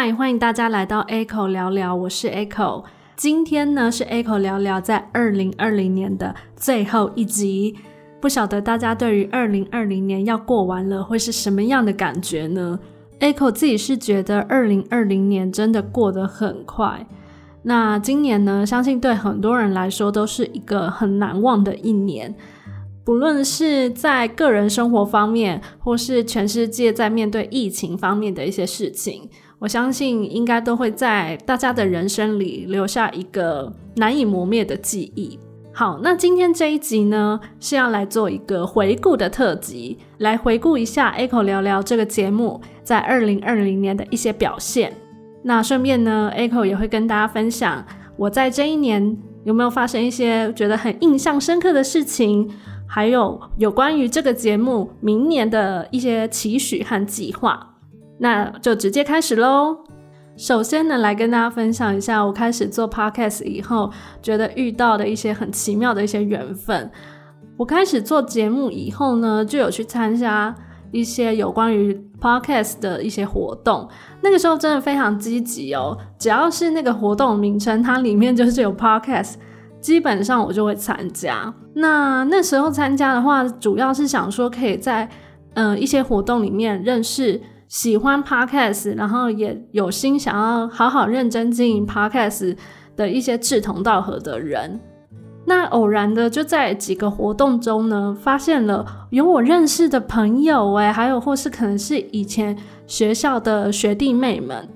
嗨，欢迎大家来到 Echo 聊聊，我是 Echo。今天呢是 Echo 聊聊在二零二零年的最后一集，不晓得大家对于二零二零年要过完了会是什么样的感觉呢？Echo 自己是觉得二零二零年真的过得很快。那今年呢，相信对很多人来说都是一个很难忘的一年，不论是在个人生活方面，或是全世界在面对疫情方面的一些事情。我相信应该都会在大家的人生里留下一个难以磨灭的记忆。好，那今天这一集呢是要来做一个回顾的特辑，来回顾一下 Echo 聊聊这个节目在二零二零年的一些表现。那顺便呢，Echo 也会跟大家分享我在这一年有没有发生一些觉得很印象深刻的事情，还有有关于这个节目明年的一些期许和计划。那就直接开始喽。首先呢，来跟大家分享一下我开始做 podcast 以后，觉得遇到的一些很奇妙的一些缘分。我开始做节目以后呢，就有去参加一些有关于 podcast 的一些活动。那个时候真的非常积极哦，只要是那个活动名称，它里面就是有 podcast，基本上我就会参加。那那时候参加的话，主要是想说可以在嗯一些活动里面认识。喜欢 podcast，然后也有心想要好好认真经营 podcast 的一些志同道合的人，那偶然的就在几个活动中呢，发现了有我认识的朋友哎，还有或是可能是以前学校的学弟妹们。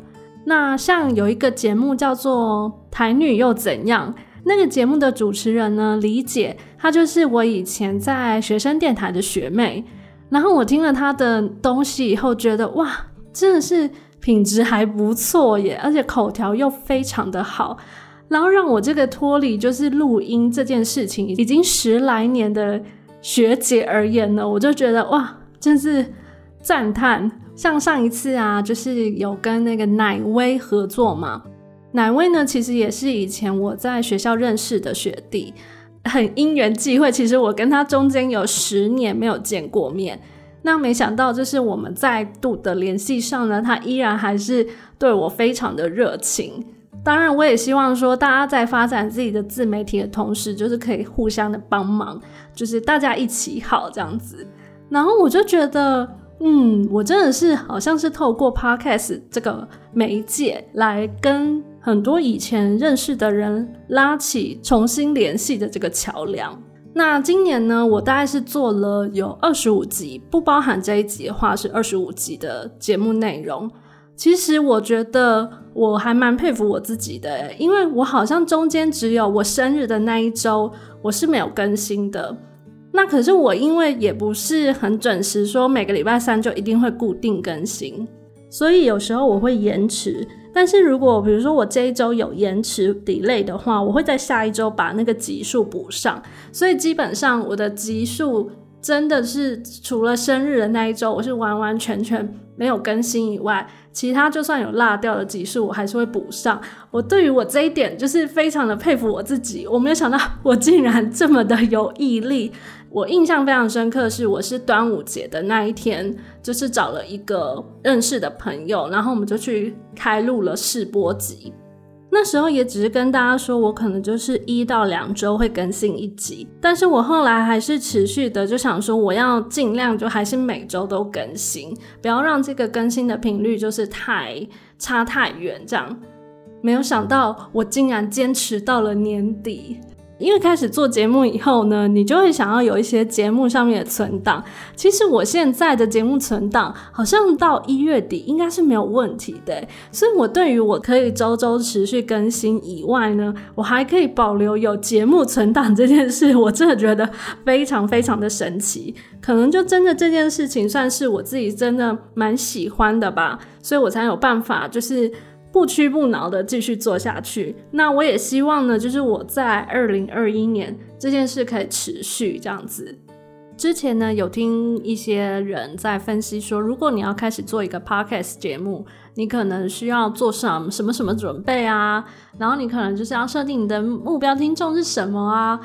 那像有一个节目叫做《台女又怎样》，那个节目的主持人呢，李姐，她就是我以前在学生电台的学妹。然后我听了他的东西以后，觉得哇，真的是品质还不错耶，而且口条又非常的好。然后让我这个脱离就是录音这件事情已经十来年的学姐而言呢，我就觉得哇，真是赞叹。像上一次啊，就是有跟那个奶威合作嘛，奶威呢其实也是以前我在学校认识的学弟。很因缘际会，其实我跟他中间有十年没有见过面，那没想到就是我们再度的联系上呢，他依然还是对我非常的热情。当然，我也希望说大家在发展自己的自媒体的同时，就是可以互相的帮忙，就是大家一起好这样子。然后我就觉得，嗯，我真的是好像是透过 Podcast 这个媒介来跟。很多以前认识的人拉起重新联系的这个桥梁。那今年呢，我大概是做了有二十五集，不包含这一集的话是二十五集的节目内容。其实我觉得我还蛮佩服我自己的，因为我好像中间只有我生日的那一周我是没有更新的。那可是我因为也不是很准时，说每个礼拜三就一定会固定更新，所以有时候我会延迟。但是如果比如说我这一周有延迟 delay 的话，我会在下一周把那个集数补上。所以基本上我的集数真的是除了生日的那一周我是完完全全没有更新以外，其他就算有落掉的集数我还是会补上。我对于我这一点就是非常的佩服我自己，我没有想到我竟然这么的有毅力。我印象非常深刻，是我是端午节的那一天，就是找了一个认识的朋友，然后我们就去开录了试播集。那时候也只是跟大家说，我可能就是一到两周会更新一集，但是我后来还是持续的，就想说我要尽量就还是每周都更新，不要让这个更新的频率就是太差太远这样。没有想到我竟然坚持到了年底。因为开始做节目以后呢，你就会想要有一些节目上面的存档。其实我现在的节目存档好像到一月底应该是没有问题的，所以我对于我可以周周持续更新以外呢，我还可以保留有节目存档这件事，我真的觉得非常非常的神奇。可能就真的这件事情算是我自己真的蛮喜欢的吧，所以我才有办法就是。不屈不挠的继续做下去。那我也希望呢，就是我在二零二一年这件事可以持续这样子。之前呢，有听一些人在分析说，如果你要开始做一个 podcast 节目，你可能需要做什什么什么准备啊？然后你可能就是要设定你的目标听众是什么啊？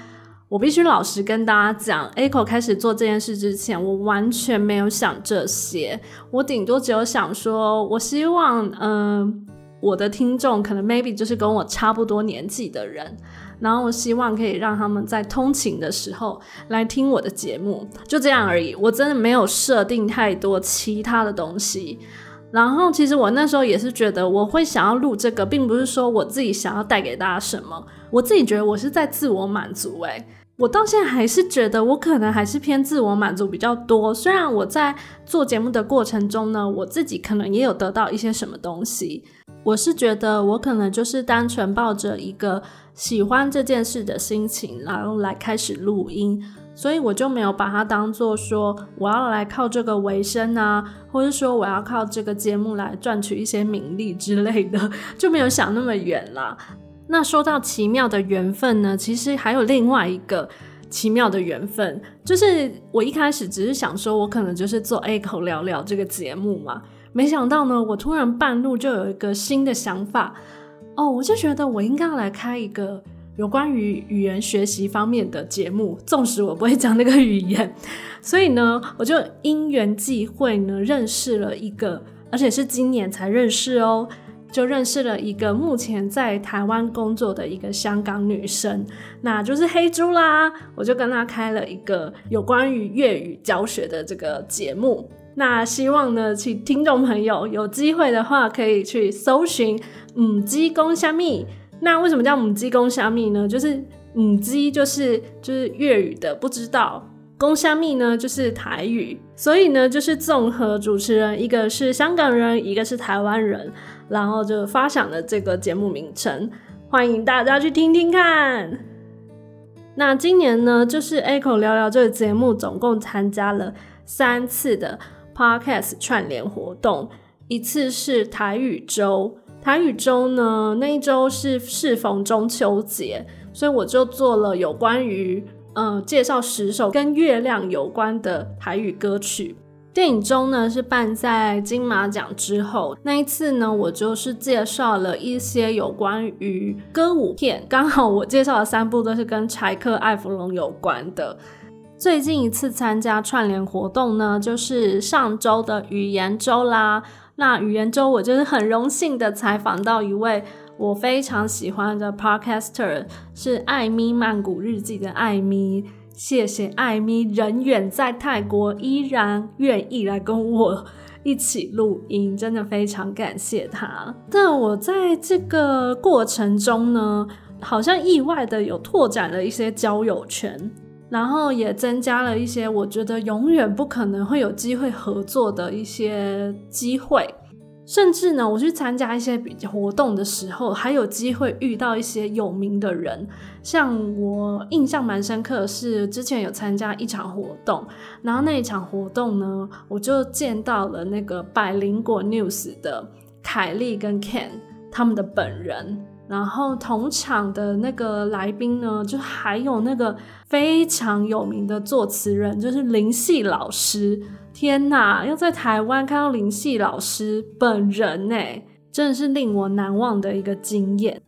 我必须老实跟大家讲，Echo 开始做这件事之前，我完全没有想这些。我顶多只有想说，我希望，嗯，我的听众可能 maybe 就是跟我差不多年纪的人，然后我希望可以让他们在通勤的时候来听我的节目，就这样而已。我真的没有设定太多其他的东西。然后，其实我那时候也是觉得，我会想要录这个，并不是说我自己想要带给大家什么，我自己觉得我是在自我满足。诶，我到现在还是觉得我可能还是偏自我满足比较多。虽然我在做节目的过程中呢，我自己可能也有得到一些什么东西，我是觉得我可能就是单纯抱着一个喜欢这件事的心情，然后来开始录音。所以我就没有把它当做说我要来靠这个为生啊，或者说我要靠这个节目来赚取一些名利之类的，就没有想那么远啦。那说到奇妙的缘分呢，其实还有另外一个奇妙的缘分，就是我一开始只是想说我可能就是做 A 口聊聊这个节目嘛，没想到呢，我突然半路就有一个新的想法，哦，我就觉得我应该要来开一个。有关于语言学习方面的节目，纵使我不会讲那个语言，所以呢，我就因缘际会呢认识了一个，而且是今年才认识哦，就认识了一个目前在台湾工作的一个香港女生，那就是黑猪啦。我就跟她开了一个有关于粤语教学的这个节目，那希望呢，请听众朋友有机会的话，可以去搜寻“母鸡公虾米”。那为什么叫母鸡公虾米呢？就是母鸡就是就是粤语的不知道，公虾米呢就是台语，所以呢就是综合主持人一个是香港人，一个是台湾人，然后就发想了这个节目名称，欢迎大家去听听看。那今年呢，就是 Echo 聊聊这个节目，总共参加了三次的 Podcast 串联活动，一次是台语周。台语周呢，那一周是适逢中秋节，所以我就做了有关于呃介绍十首跟月亮有关的台语歌曲。电影中呢是办在金马奖之后，那一次呢我就是介绍了一些有关于歌舞片，刚好我介绍的三部都是跟柴克艾弗隆有关的。最近一次参加串联活动呢，就是上周的语言周啦。那语言周，我就是很荣幸的采访到一位我非常喜欢的 podcaster，是艾咪曼谷日记的艾咪。谢谢艾咪，人远在泰国，依然愿意来跟我一起录音，真的非常感谢他。但我在这个过程中呢，好像意外的有拓展了一些交友圈。然后也增加了一些我觉得永远不可能会有机会合作的一些机会，甚至呢，我去参加一些比活动的时候，还有机会遇到一些有名的人。像我印象蛮深刻的是，之前有参加一场活动，然后那一场活动呢，我就见到了那个百灵果 News 的凯莉跟 Ken 他们的本人。然后同场的那个来宾呢，就还有那个非常有名的作词人，就是林夕老师。天哪，要在台湾看到林夕老师本人呢，真的是令我难忘的一个经验。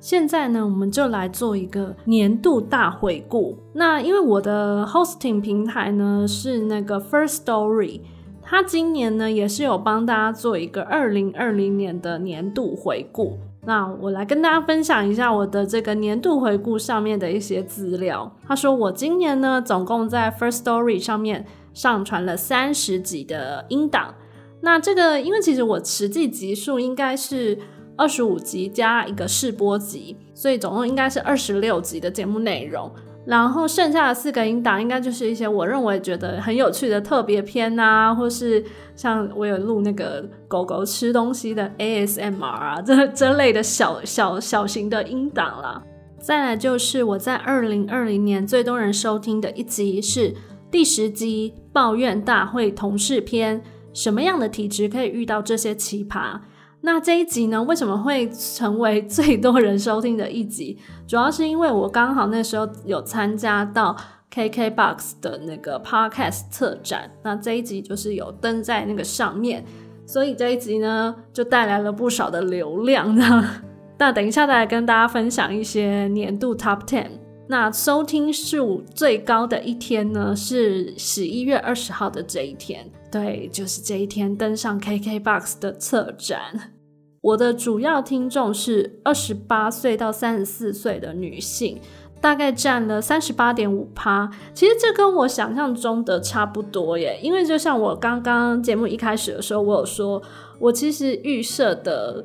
现在呢，我们就来做一个年度大回顾。那因为我的 hosting 平台呢是那个 First Story，它今年呢也是有帮大家做一个二零二零年的年度回顾。那我来跟大家分享一下我的这个年度回顾上面的一些资料。他说我今年呢，总共在 First Story 上面上传了三十集的音档。那这个因为其实我实际集数应该是二十五集加一个试播集，所以总共应该是二十六集的节目内容。然后剩下的四个音档，应该就是一些我认为觉得很有趣的特别篇啊，或是像我有录那个狗狗吃东西的 ASMR 啊，这这类的小小小型的音档啦。再来就是我在二零二零年最多人收听的一集是第十集抱怨大会同事篇，什么样的体质可以遇到这些奇葩？那这一集呢，为什么会成为最多人收听的一集？主要是因为我刚好那时候有参加到 KKBOX 的那个 Podcast 特展，那这一集就是有登在那个上面，所以这一集呢就带来了不少的流量。那等一下再来跟大家分享一些年度 Top Ten。那收听数最高的一天呢，是十一月二十号的这一天。对，就是这一天登上 KKBOX 的策展。我的主要听众是二十八岁到三十四岁的女性，大概占了三十八点五趴。其实这跟我想象中的差不多耶，因为就像我刚刚节目一开始的时候，我有说，我其实预设的。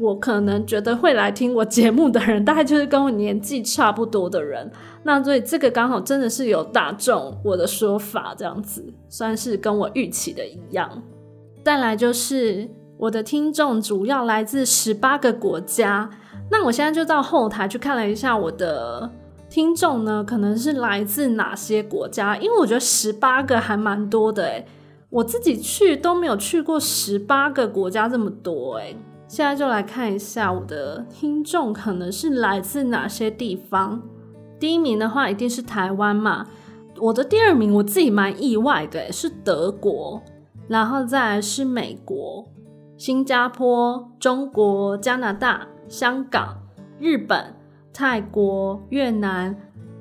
我可能觉得会来听我节目的人，大概就是跟我年纪差不多的人。那所以这个刚好真的是有打中我的说法，这样子算是跟我预期的一样。再来就是我的听众主要来自十八个国家。那我现在就到后台去看了一下我的听众呢，可能是来自哪些国家？因为我觉得十八个还蛮多的诶，我自己去都没有去过十八个国家这么多诶。现在就来看一下我的听众可能是来自哪些地方。第一名的话一定是台湾嘛，我的第二名我自己蛮意外的，是德国，然后再来是美国、新加坡、中国、加拿大、香港、日本、泰国、越南、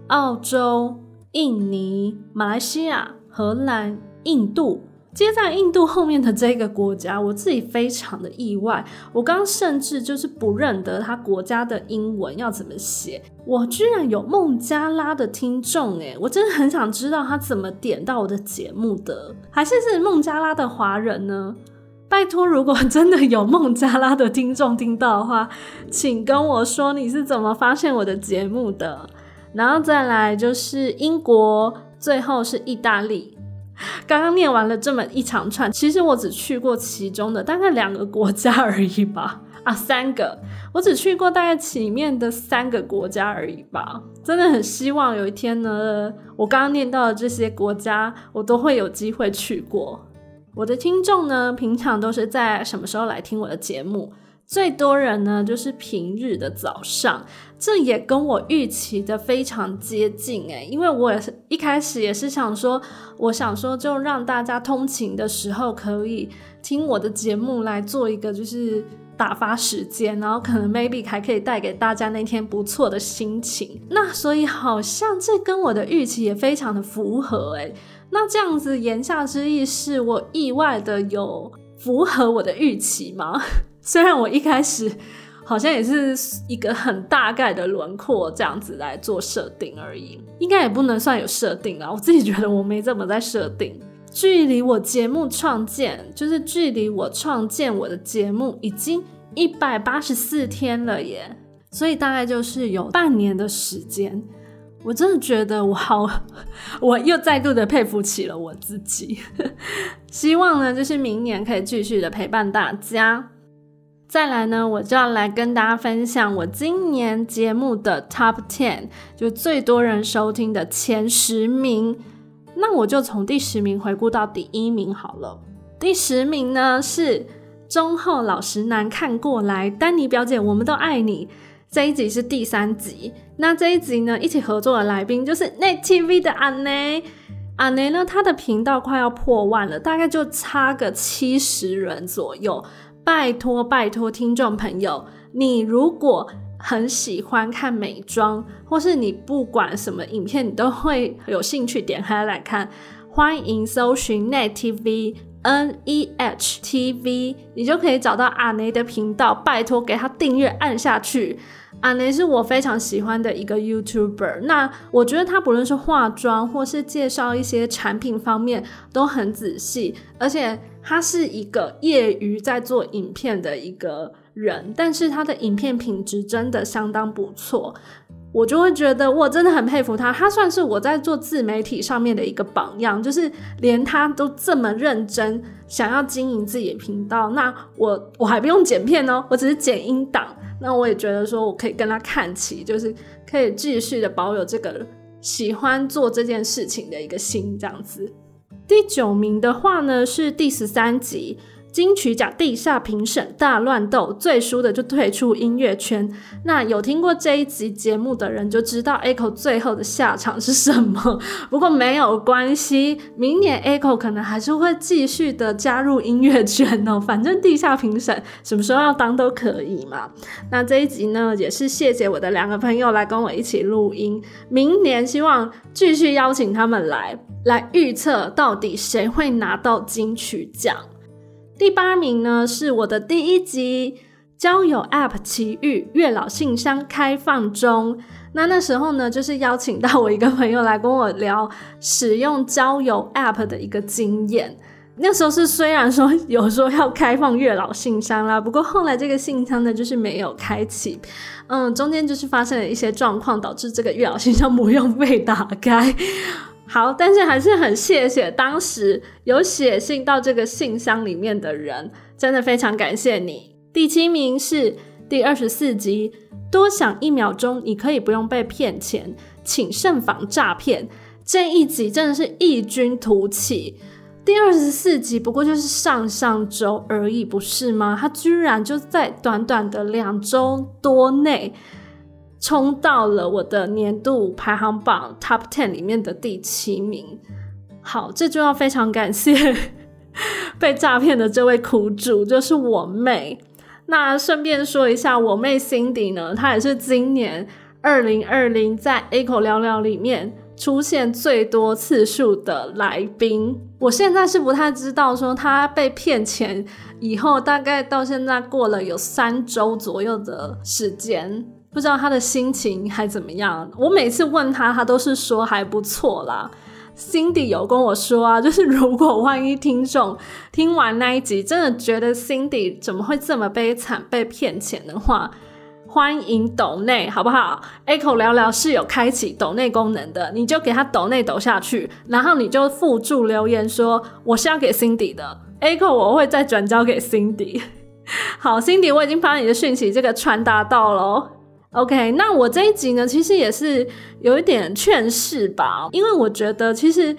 澳洲、印尼、马来西亚、荷兰、印度。接在印度后面的这个国家，我自己非常的意外。我刚甚至就是不认得他国家的英文要怎么写。我居然有孟加拉的听众诶，我真的很想知道他怎么点到我的节目的，还是是孟加拉的华人呢？拜托，如果真的有孟加拉的听众听到的话，请跟我说你是怎么发现我的节目的。然后再来就是英国，最后是意大利。刚刚念完了这么一长串，其实我只去过其中的大概两个国家而已吧，啊，三个，我只去过大概里面的三个国家而已吧。真的很希望有一天呢，我刚刚念到的这些国家，我都会有机会去过。我的听众呢，平常都是在什么时候来听我的节目？最多人呢，就是平日的早上，这也跟我预期的非常接近诶，因为我也是一开始也是想说，我想说就让大家通勤的时候可以听我的节目来做一个就是打发时间，然后可能 maybe 还可以带给大家那天不错的心情。那所以好像这跟我的预期也非常的符合诶。那这样子言下之意是我意外的有符合我的预期吗？虽然我一开始好像也是一个很大概的轮廓这样子来做设定而已，应该也不能算有设定啊。我自己觉得我没怎么在设定。距离我节目创建，就是距离我创建我的节目已经一百八十四天了耶，所以大概就是有半年的时间。我真的觉得我好，我又再度的佩服起了我自己。希望呢，就是明年可以继续的陪伴大家。再来呢，我就要来跟大家分享我今年节目的 Top Ten，就最多人收听的前十名。那我就从第十名回顾到第一名好了。第十名呢是忠厚老实男看过来，丹尼表姐，我们都爱你。这一集是第三集。那这一集呢，一起合作的来宾就是 Net TV 的阿内。阿内呢，他的频道快要破万了，大概就差个七十人左右。拜托拜托，听众朋友，你如果很喜欢看美妆，或是你不管什么影片，你都会有兴趣点开来看，欢迎搜寻 Net TV N E H T V，你就可以找到阿雷的频道。拜托给他订阅按下去。阿雷是我非常喜欢的一个 YouTuber，那我觉得他不论是化妆或是介绍一些产品方面都很仔细，而且。他是一个业余在做影片的一个人，但是他的影片品质真的相当不错，我就会觉得我真的很佩服他。他算是我在做自媒体上面的一个榜样，就是连他都这么认真想要经营自己的频道，那我我还不用剪片哦，我只是剪音档，那我也觉得说我可以跟他看齐，就是可以继续的保有这个喜欢做这件事情的一个心，这样子。第九名的话呢是第十三集，金曲奖地下评审大乱斗，最输的就退出音乐圈。那有听过这一集节目的人就知道 Echo 最后的下场是什么。不过没有关系，明年 Echo 可能还是会继续的加入音乐圈哦。反正地下评审什么时候要当都可以嘛。那这一集呢，也是谢谢我的两个朋友来跟我一起录音。明年希望继续邀请他们来，来预测到底谁会拿到金曲奖。第八名呢是我的第一集交友 App 奇遇月老信箱开放中。那那时候呢，就是邀请到我一个朋友来跟我聊使用交友 App 的一个经验。那时候是虽然说有说要开放月老信箱啦，不过后来这个信箱呢就是没有开启。嗯，中间就是发生了一些状况，导致这个月老信箱 不用被打开。好，但是还是很谢谢当时有写信到这个信箱里面的人，真的非常感谢你。第七名是第二十四集，多想一秒钟，你可以不用被骗钱，请慎防诈骗。这一集真的是异军突起。第二十四集不过就是上上周而已，不是吗？他居然就在短短的两周多内。冲到了我的年度排行榜 Top Ten 里面的第七名。好，这就要非常感谢 被诈骗的这位苦主，就是我妹。那顺便说一下，我妹 Cindy 呢，她也是今年二零二零在 A 口聊聊里面出现最多次数的来宾。我现在是不太知道说她被骗钱以后，大概到现在过了有三周左右的时间。不知道他的心情还怎么样？我每次问他，他都是说还不错啦。Cindy 有跟我说啊，就是如果万一听众听完那一集，真的觉得 Cindy 怎么会这么悲惨被骗钱的话，欢迎抖内好不好？Echo 聊聊是有开启抖内功能的，你就给他抖内抖下去，然后你就附注留言说我是要给 Cindy 的，Echo 我会再转交给 Cindy。好，Cindy 我已经把你的讯息这个传达到了。OK，那我这一集呢，其实也是有一点劝世吧，因为我觉得其实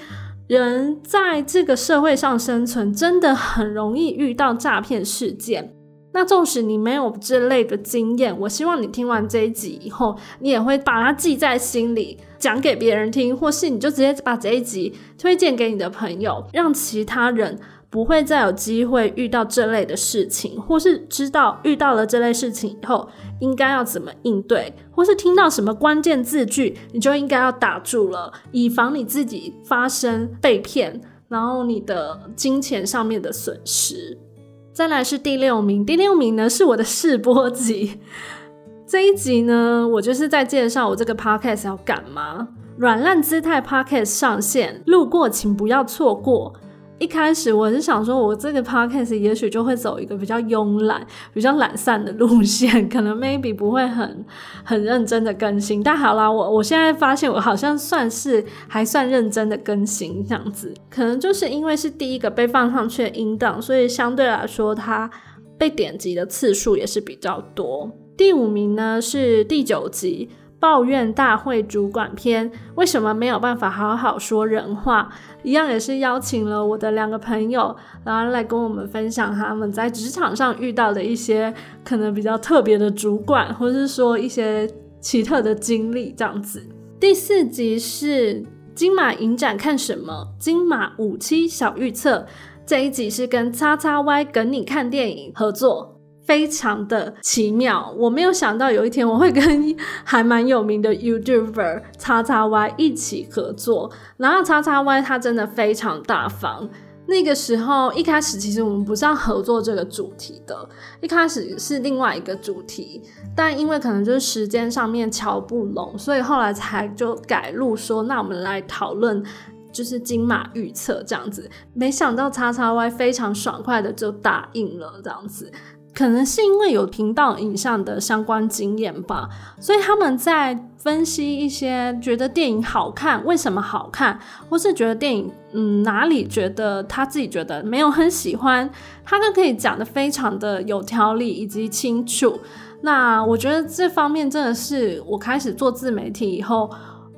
人在这个社会上生存，真的很容易遇到诈骗事件。那纵使你没有这类的经验，我希望你听完这一集以后，你也会把它记在心里，讲给别人听，或是你就直接把这一集推荐给你的朋友，让其他人。不会再有机会遇到这类的事情，或是知道遇到了这类事情以后应该要怎么应对，或是听到什么关键字句，你就应该要打住了，以防你自己发生被骗，然后你的金钱上面的损失。再来是第六名，第六名呢是我的试播集，这一集呢我就是在介绍我这个 podcast 要干嘛，软烂姿态 podcast 上线，路过请不要错过。一开始我是想说，我这个 podcast 也许就会走一个比较慵懒、比较懒散的路线，可能 maybe 不会很很认真的更新。但好啦，我我现在发现我好像算是还算认真的更新这样子，可能就是因为是第一个被放上去的音档，所以相对来说它被点击的次数也是比较多。第五名呢是第九集。抱怨大会主管篇，为什么没有办法好好说人话？一样也是邀请了我的两个朋友，然后来跟我们分享他们在职场上遇到的一些可能比较特别的主管，或者是说一些奇特的经历这样子。第四集是金马影展看什么？金马五期小预测，这一集是跟叉叉 Y 跟你看电影合作。非常的奇妙，我没有想到有一天我会跟 还蛮有名的 YouTuber 叉叉 Y 一起合作。然后叉叉 Y 他真的非常大方。那个时候一开始其实我们不是要合作这个主题的，一开始是另外一个主题，但因为可能就是时间上面瞧不拢，所以后来才就改路说，那我们来讨论就是金马预测这样子。没想到叉叉 Y 非常爽快的就答应了这样子。可能是因为有频道影像的相关经验吧，所以他们在分析一些觉得电影好看，为什么好看，或是觉得电影嗯哪里觉得他自己觉得没有很喜欢，他都可以讲的非常的有条理以及清楚。那我觉得这方面真的是我开始做自媒体以后。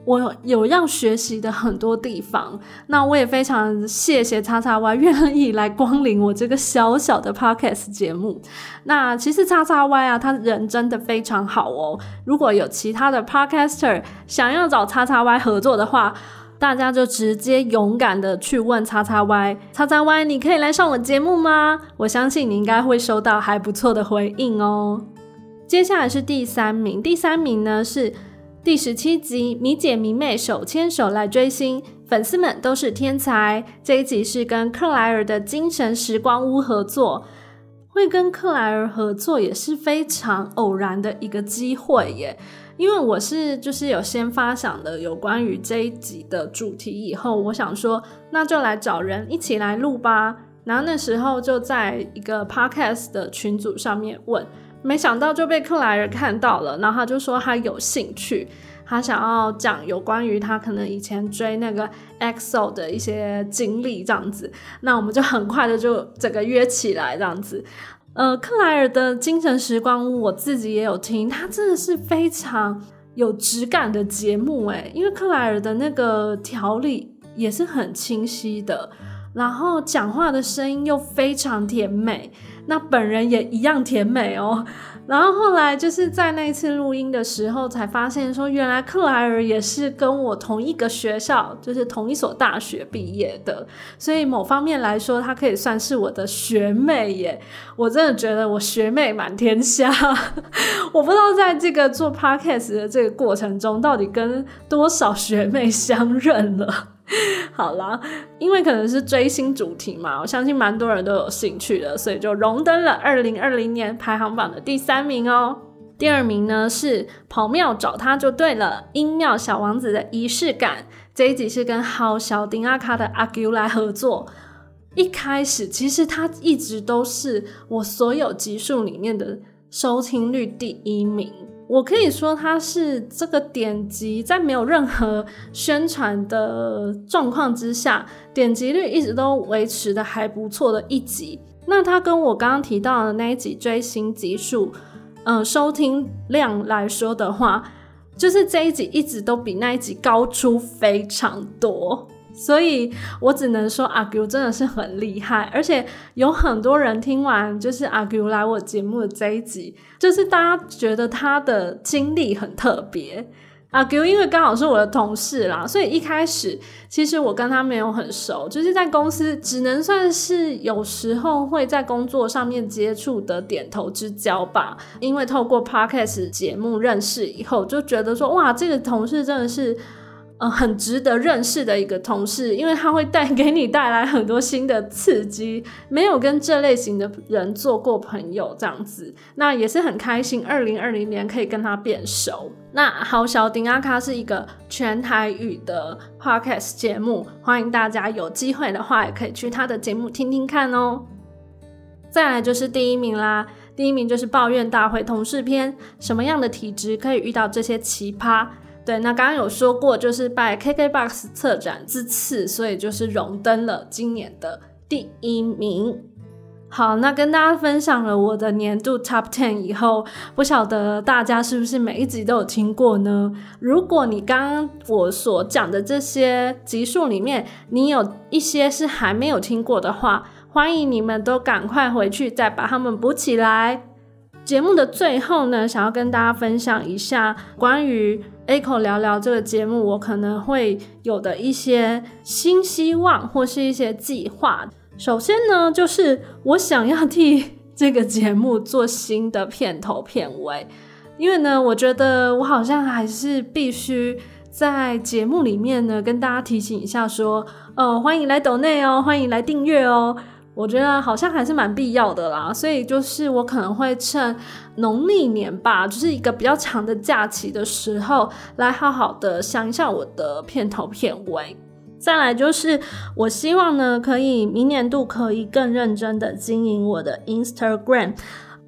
我有要学习的很多地方。那我也非常谢谢叉叉 Y 愿意来光临我这个小小的 podcast 节目。那其实叉叉 Y 啊，他人真的非常好哦。如果有其他的 podcaster 想要找叉叉 Y 合作的话，大家就直接勇敢的去问叉叉 Y，叉叉 Y，你可以来上我节目吗？我相信你应该会收到还不错的回应哦。接下来是第三名，第三名呢是第十七集，米姐迷妹手牵手来追星，粉丝们都是天才。这一集是跟克莱尔的精神时光屋合作，会跟克莱尔合作也是非常偶然的一个机会耶。因为我是就是有先发想的有关于这一集的主题，以后我想说那就来找人一起来录吧。然后那时候就在一个 podcast 的群组上面问，没想到就被克莱尔看到了，然后他就说他有兴趣，他想要讲有关于他可能以前追那个 EXO 的一些经历这样子。那我们就很快的就整个约起来这样子。呃，克莱尔的精神时光屋，我自己也有听，它真的是非常有质感的节目诶，因为克莱尔的那个条理也是很清晰的，然后讲话的声音又非常甜美，那本人也一样甜美哦。然后后来就是在那一次录音的时候，才发现说，原来克莱尔也是跟我同一个学校，就是同一所大学毕业的，所以某方面来说，她可以算是我的学妹耶。我真的觉得我学妹满天下。我不知道在这个做 podcast 的这个过程中，到底跟多少学妹相认了。好啦，因为可能是追星主题嘛，我相信蛮多人都有兴趣的，所以就荣登了二零二零年排行榜的第三名哦。第二名呢是跑庙找他就对了，音庙小王子的仪式感这一集是跟好小丁阿卡的阿 Q 来合作。一开始其实他一直都是我所有集数里面的收听率第一名。我可以说，它是这个点击在没有任何宣传的状况之下，点击率一直都维持的还不错的一集。那它跟我刚刚提到的那一集追星集数，嗯，收听量来说的话，就是这一集一直都比那一集高出非常多。所以我只能说阿 Q 真的是很厉害，而且有很多人听完就是阿 Q 来我节目的这一集，就是大家觉得他的经历很特别。阿 Q 因为刚好是我的同事啦，所以一开始其实我跟他没有很熟，就是在公司只能算是有时候会在工作上面接触的点头之交吧。因为透过 Podcast 节目认识以后，就觉得说哇，这个同事真的是。呃，很值得认识的一个同事，因为他会带给你带来很多新的刺激。没有跟这类型的人做过朋友，这样子，那也是很开心。二零二零年可以跟他变熟。那好，小丁阿卡是一个全台语的 podcast 节目，欢迎大家有机会的话也可以去他的节目听听看哦。再来就是第一名啦，第一名就是抱怨大会同事篇，什么样的体质可以遇到这些奇葩？对，那刚刚有说过，就是拜 KKBOX 策展之赐，所以就是荣登了今年的第一名。好，那跟大家分享了我的年度 Top Ten 以后，不晓得大家是不是每一集都有听过呢？如果你刚刚我所讲的这些集数里面，你有一些是还没有听过的话，欢迎你们都赶快回去再把它们补起来。节目的最后呢，想要跟大家分享一下关于 A 口聊聊这个节目，我可能会有的一些新希望或是一些计划。首先呢，就是我想要替这个节目做新的片头片尾，因为呢，我觉得我好像还是必须在节目里面呢跟大家提醒一下，说，呃，欢迎来抖内哦，欢迎来订阅哦。我觉得好像还是蛮必要的啦，所以就是我可能会趁农历年吧，就是一个比较长的假期的时候，来好好的想一下我的片头片尾。再来就是我希望呢，可以明年度可以更认真的经营我的 Instagram。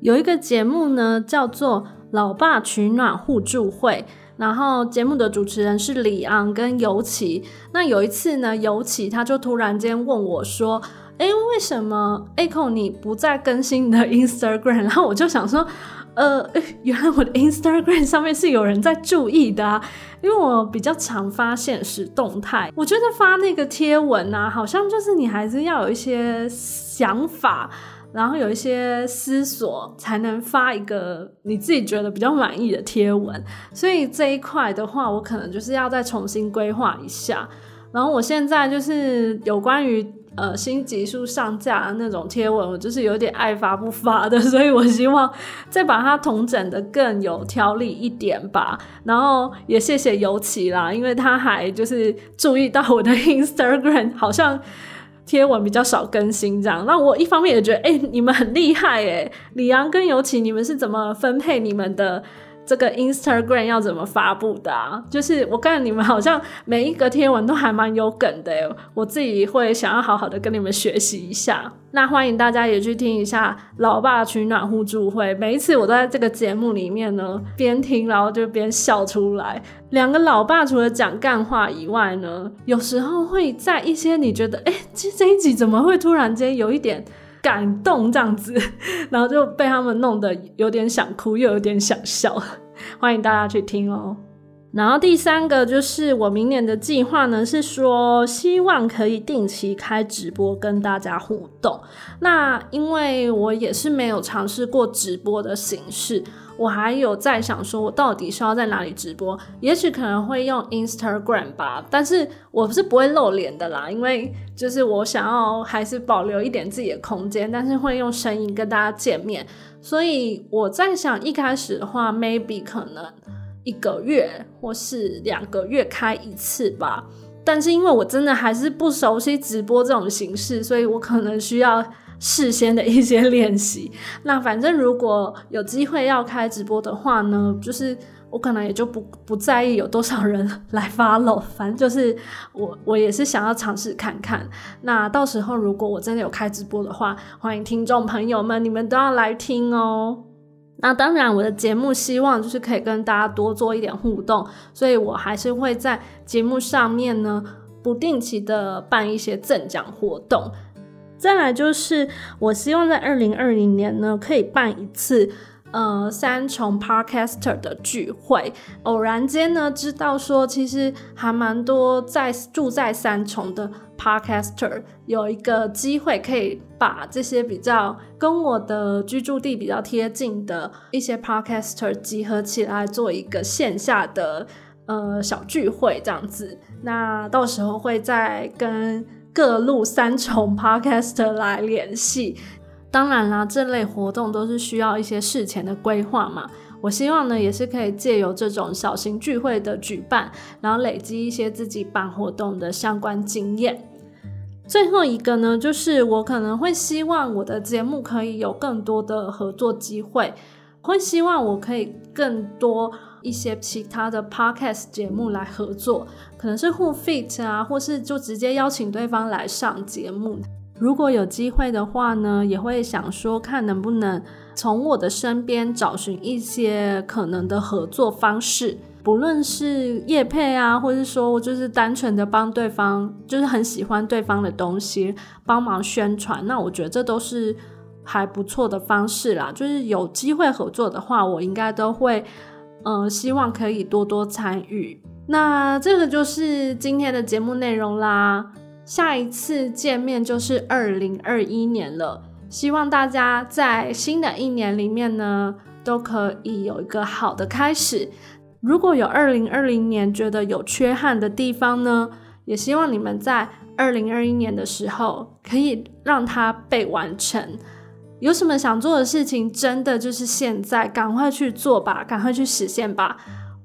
有一个节目呢，叫做《老爸取暖互助会》，然后节目的主持人是李昂跟尤其。那有一次呢，尤其他就突然间问我说。哎，为什么 Echo 你不再更新你的 Instagram？然后我就想说，呃，原来我的 Instagram 上面是有人在注意的啊，因为我比较常发现实动态。我觉得发那个贴文啊，好像就是你还是要有一些想法，然后有一些思索，才能发一个你自己觉得比较满意的贴文。所以这一块的话，我可能就是要再重新规划一下。然后我现在就是有关于。呃，新集数上架的那种贴文，我就是有点爱发不发的，所以我希望再把它统整的更有条理一点吧。然后也谢谢尤其啦，因为他还就是注意到我的 Instagram 好像贴文比较少更新这样。那我一方面也觉得，哎，你们很厉害哎，李阳跟尤其，你们是怎么分配你们的？这个 Instagram 要怎么发布的啊？就是我看你们好像每一个贴文都还蛮有梗的，我自己会想要好好的跟你们学习一下。那欢迎大家也去听一下《老爸取暖互助会》，每一次我都在这个节目里面呢，边听然后就边笑出来。两个老爸除了讲干话以外呢，有时候会在一些你觉得哎，这这一集怎么会突然间有一点。感动这样子，然后就被他们弄得有点想哭，又有点想笑。欢迎大家去听哦。然后第三个就是我明年的计划呢，是说希望可以定期开直播跟大家互动。那因为我也是没有尝试过直播的形式。我还有在想，说我到底是要在哪里直播？也许可能会用 Instagram 吧，但是我是不会露脸的啦，因为就是我想要还是保留一点自己的空间，但是会用声音跟大家见面。所以我在想，一开始的话，maybe 可能一个月或是两个月开一次吧。但是因为我真的还是不熟悉直播这种形式，所以我可能需要。事先的一些练习，那反正如果有机会要开直播的话呢，就是我可能也就不不在意有多少人 来 follow，反正就是我我也是想要尝试看看。那到时候如果我真的有开直播的话，欢迎听众朋友们，你们都要来听哦。那当然，我的节目希望就是可以跟大家多做一点互动，所以我还是会在节目上面呢不定期的办一些赠奖活动。再来就是，我希望在二零二零年呢，可以办一次呃三重 Podcaster 的聚会。偶然间呢，知道说其实还蛮多在住在三重的 Podcaster 有一个机会，可以把这些比较跟我的居住地比较贴近的一些 Podcaster 集合起来，做一个线下的呃小聚会这样子。那到时候会再跟。各路三重 Podcast 来联系，当然啦，这类活动都是需要一些事前的规划嘛。我希望呢，也是可以借由这种小型聚会的举办，然后累积一些自己办活动的相关经验。最后一个呢，就是我可能会希望我的节目可以有更多的合作机会，会希望我可以更多。一些其他的 podcast 节目来合作，可能是互 fit 啊，或是就直接邀请对方来上节目。如果有机会的话呢，也会想说看能不能从我的身边找寻一些可能的合作方式，不论是业配啊，或是说就是单纯的帮对方，就是很喜欢对方的东西，帮忙宣传。那我觉得这都是还不错的方式啦。就是有机会合作的话，我应该都会。嗯，希望可以多多参与。那这个就是今天的节目内容啦。下一次见面就是二零二一年了，希望大家在新的一年里面呢，都可以有一个好的开始。如果有二零二零年觉得有缺憾的地方呢，也希望你们在二零二一年的时候可以让它被完成。有什么想做的事情，真的就是现在赶快去做吧，赶快去实现吧！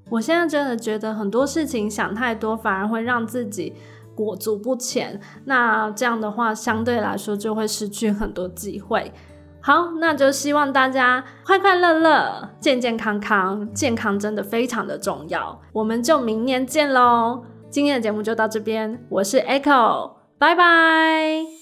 我现在真的觉得很多事情想太多，反而会让自己裹足不前。那这样的话，相对来说就会失去很多机会。好，那就希望大家快快乐乐、健健康康。健康真的非常的重要。我们就明年见喽！今天的节目就到这边，我是 Echo，拜拜。